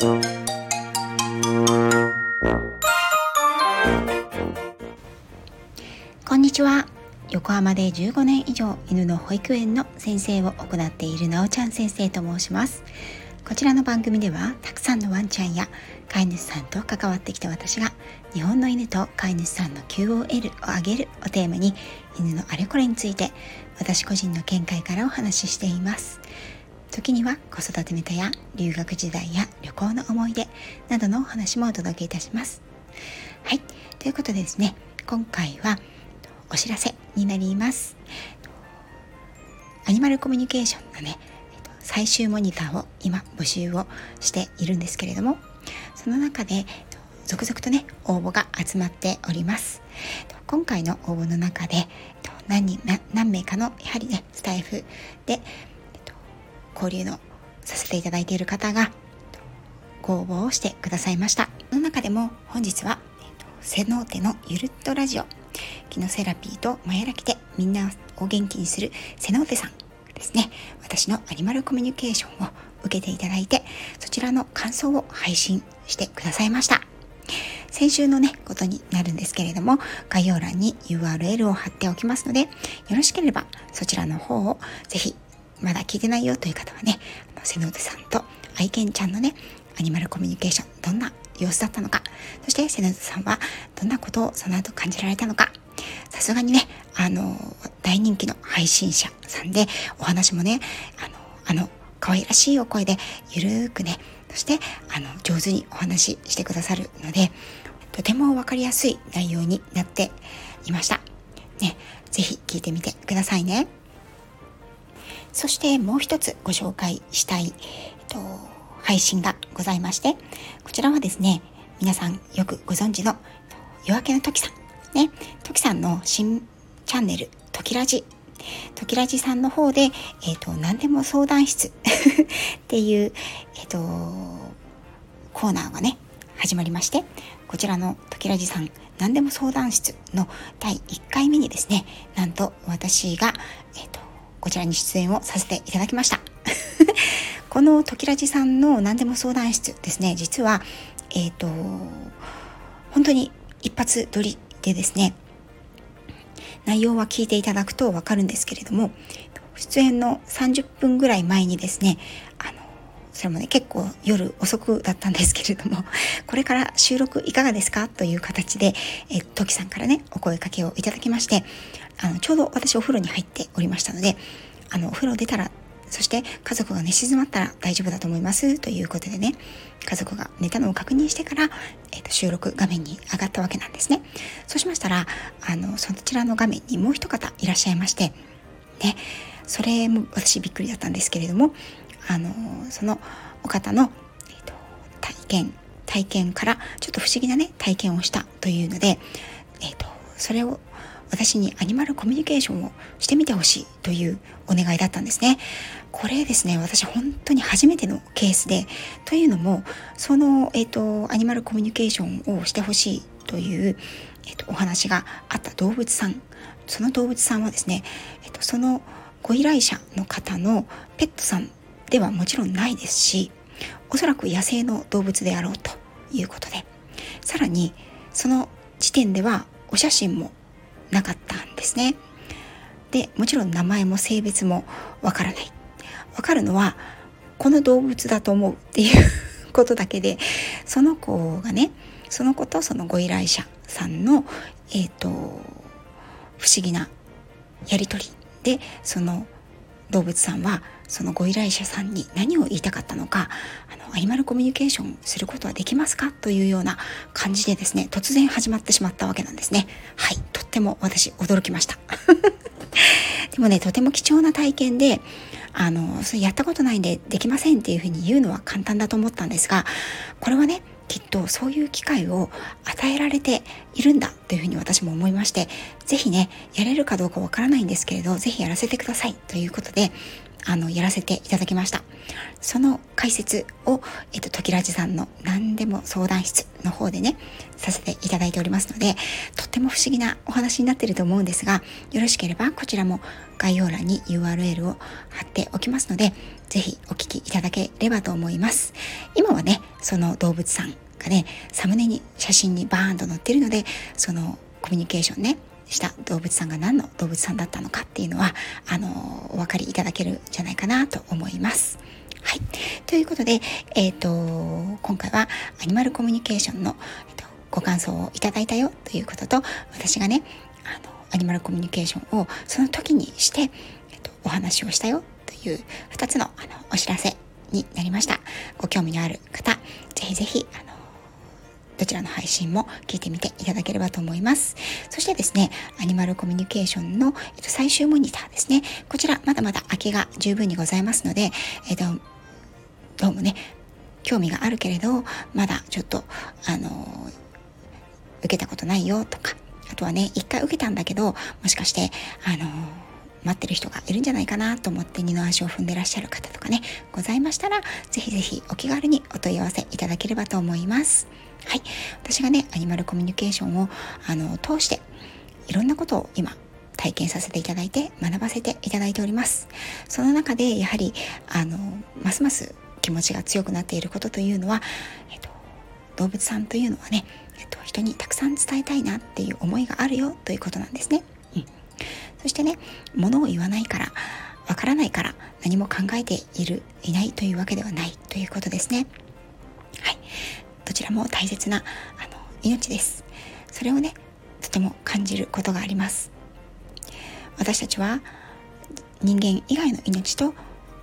こんにちは。横浜で15年以上犬の保育園の先生を行っているなおちゃん先生と申します。こちらの番組ではたくさんのワンちゃんや飼い主さんと関わってきた私が日本の犬と飼い主さんの QOL を上げるをテーマに犬のあれこれについて私個人の見解からお話ししています。時には子育てネタや留学時代や旅行の思い出などのお話もお届けいたします。はい。ということでですね今回はお知らせになります。アニマルコミュニケーションのね最終モニターを今募集をしているんですけれどもその中で続々とね応募が集まっております。今回の応募の中で何人何名かのやはりねスタイフで交流のさせていただいている方がご応募をしてくださいました。その中でも本日はセノーテのゆるっとラジオキノセラピーとマヤラキでみんなを元気にするセノーテさんですね。私のアニマルコミュニケーションを受けていただいてそちらの感想を配信してくださいました。先週のねことになるんですけれども概要欄に URL を貼っておきますのでよろしければそちらの方をぜひまだ聞いてないよという方はね瀬ノ手さんと愛犬ちゃんのねアニマルコミュニケーションどんな様子だったのかそして瀬ノ手さんはどんなことをその後感じられたのかさすがにねあの大人気の配信者さんでお話もねあのあの可愛らしいお声でゆるーくねそしてあの上手にお話ししてくださるのでとても分かりやすい内容になっていました。ね、ぜひ聞いてみてくださいね。そしてもう一つご紹介したい、えっと、配信がございまして、こちらはですね、皆さんよくご存知の夜明けの時さん。ね、時さんの新チャンネル、時ラジ。時ラジさんの方で、えっ、と、何でも相談室 っていう、えっ、と、コーナーがね、始まりまして、こちらの時ラジさん何でも相談室の第1回目にですね、なんと私が、えっ、と、こちらに出演をさせていただきました。この時ラジさんの何でも相談室ですね、実は、えっ、ー、と、本当に一発撮りでですね、内容は聞いていただくとわかるんですけれども、出演の30分ぐらい前にですね、それもね、結構夜遅くだったんですけれども、これから収録いかがですかという形で、え、トキさんからね、お声かけをいただきまして、あの、ちょうど私お風呂に入っておりましたので、あの、お風呂出たら、そして家族が寝静まったら大丈夫だと思いますということでね、家族が寝たのを確認してから、えっ、と、収録画面に上がったわけなんですね。そうしましたら、あの、そちらの画面にもう一方いらっしゃいまして、ね、それも私びっくりだったんですけれども、あのそのお方の、えーと、体験体験からちょっと不思議なね体験をしたというので、えーと、それを私にアニマルコミュニケーションをしてみてほしいというお願いだったんですね。これですね、私本当に初めてのケースで、というのも、その、えっ、ー、と、アニマルコミュニケーションをしてほしいという、えっ、ー、と、お話があった動物さん、その動物さんはですね、えっ、ー、と、そのご依頼者の方のペットさんではもちろんないですしおそらく野生の動物であろうということでさらにその時点ではお写真もなかったんですね。でもちろん名前も性別もわからない。わかるのはこの動物だと思うっていうことだけでその子がねその子とそのご依頼者さんのえっ、ー、と不思議なやり取りでその動物さんはそのご依頼者さんに何を言いたかったのかあのアニマルコミュニケーションすることはできますかというような感じでですね突然始まってしまったわけなんですね。はいとっても私驚きました。でもねとても貴重な体験であのそれやったことないんでできませんっていうふうに言うのは簡単だと思ったんですがこれはねきっとそういう機会を与えられているんだというふうに私も思いまして是非ねやれるかどうかわからないんですけれど是非やらせてくださいということであの、やらせていただきました。その解説を、えっと、時ラジさんの何でも相談室の方でね、させていただいておりますので、とっても不思議なお話になってると思うんですが、よろしければこちらも概要欄に URL を貼っておきますので、ぜひお聞きいただければと思います。今はね、その動物さんがね、サムネに写真にバーンと載ってるので、そのコミュニケーションね、した動物さんが何の動物さんだったのかっていうのは、あの、お分かりいただけるんじゃないかなと思います。はい。ということで、えっ、ー、と、今回はアニマルコミュニケーションの、えーと、ご感想をいただいたよということと、私がね、あの、アニマルコミュニケーションをその時にして、えっ、ー、と、お話をしたよという2つのあのお知らせになりました。ご興味のある方、ぜひぜひ、あの、どちらの配信も聞いてみていただければと思います。そしてですね、アニマルコミュニケーションの、えっと、最終モニターですね。こちらまだまだ空きが十分にございますので、えっと、どうもね、興味があるけれど、まだちょっと、あの、受けたことないよとか、あとはね、一回受けたんだけど、もしかして、あの、待ってる人がいるんじゃないかなと思って二の足を踏んでらっしゃる方とかね、ございましたら、ぜひぜひお気軽にお問い合わせいただければと思います。はい。私がね、アニマルコミュニケーションを、あの、通して、いろんなことを今、体験させていただいて、学ばせていただいております。その中で、やはり、あの、ますます気持ちが強くなっていることというのは、えっと、動物さんというのはね、えっと、人にたくさん伝えたいなっていう思いがあるよということなんですね。うん。そしてね、物を言わないから、わからないから何も考えている、いないというわけではないということですね。はい。どちらも大切なあの命です。それをねとても感じることがあります。私たちは人間以外の命と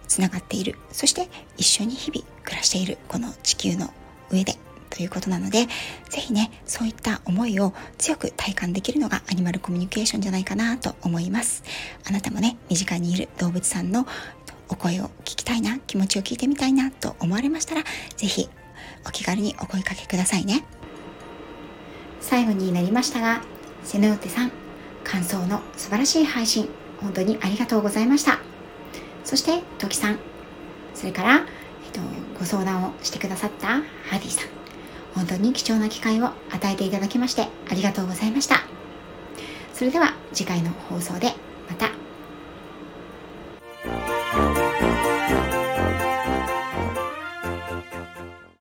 つながっている。そして一緒に日々暮らしている。この地球の上で。ということなので是非ねそういった思いを強く体感できるのがアニマルコミュニケーションじゃないかなと思います。あなたもね身近にいる動物さんのお声を聞きたいな気持ちを聞いてみたいなと思われましたら是非お気軽にお声かけくださいね。最後になりましたが瀬ノ手さん感想の素晴らしい配信本当にありがとうございました。そしてトキさんそれから、えっと、ご相談をしてくださったハディさん本当に貴重な機会を与えていただきましてありがとうございました。それでは次回の放送でまた。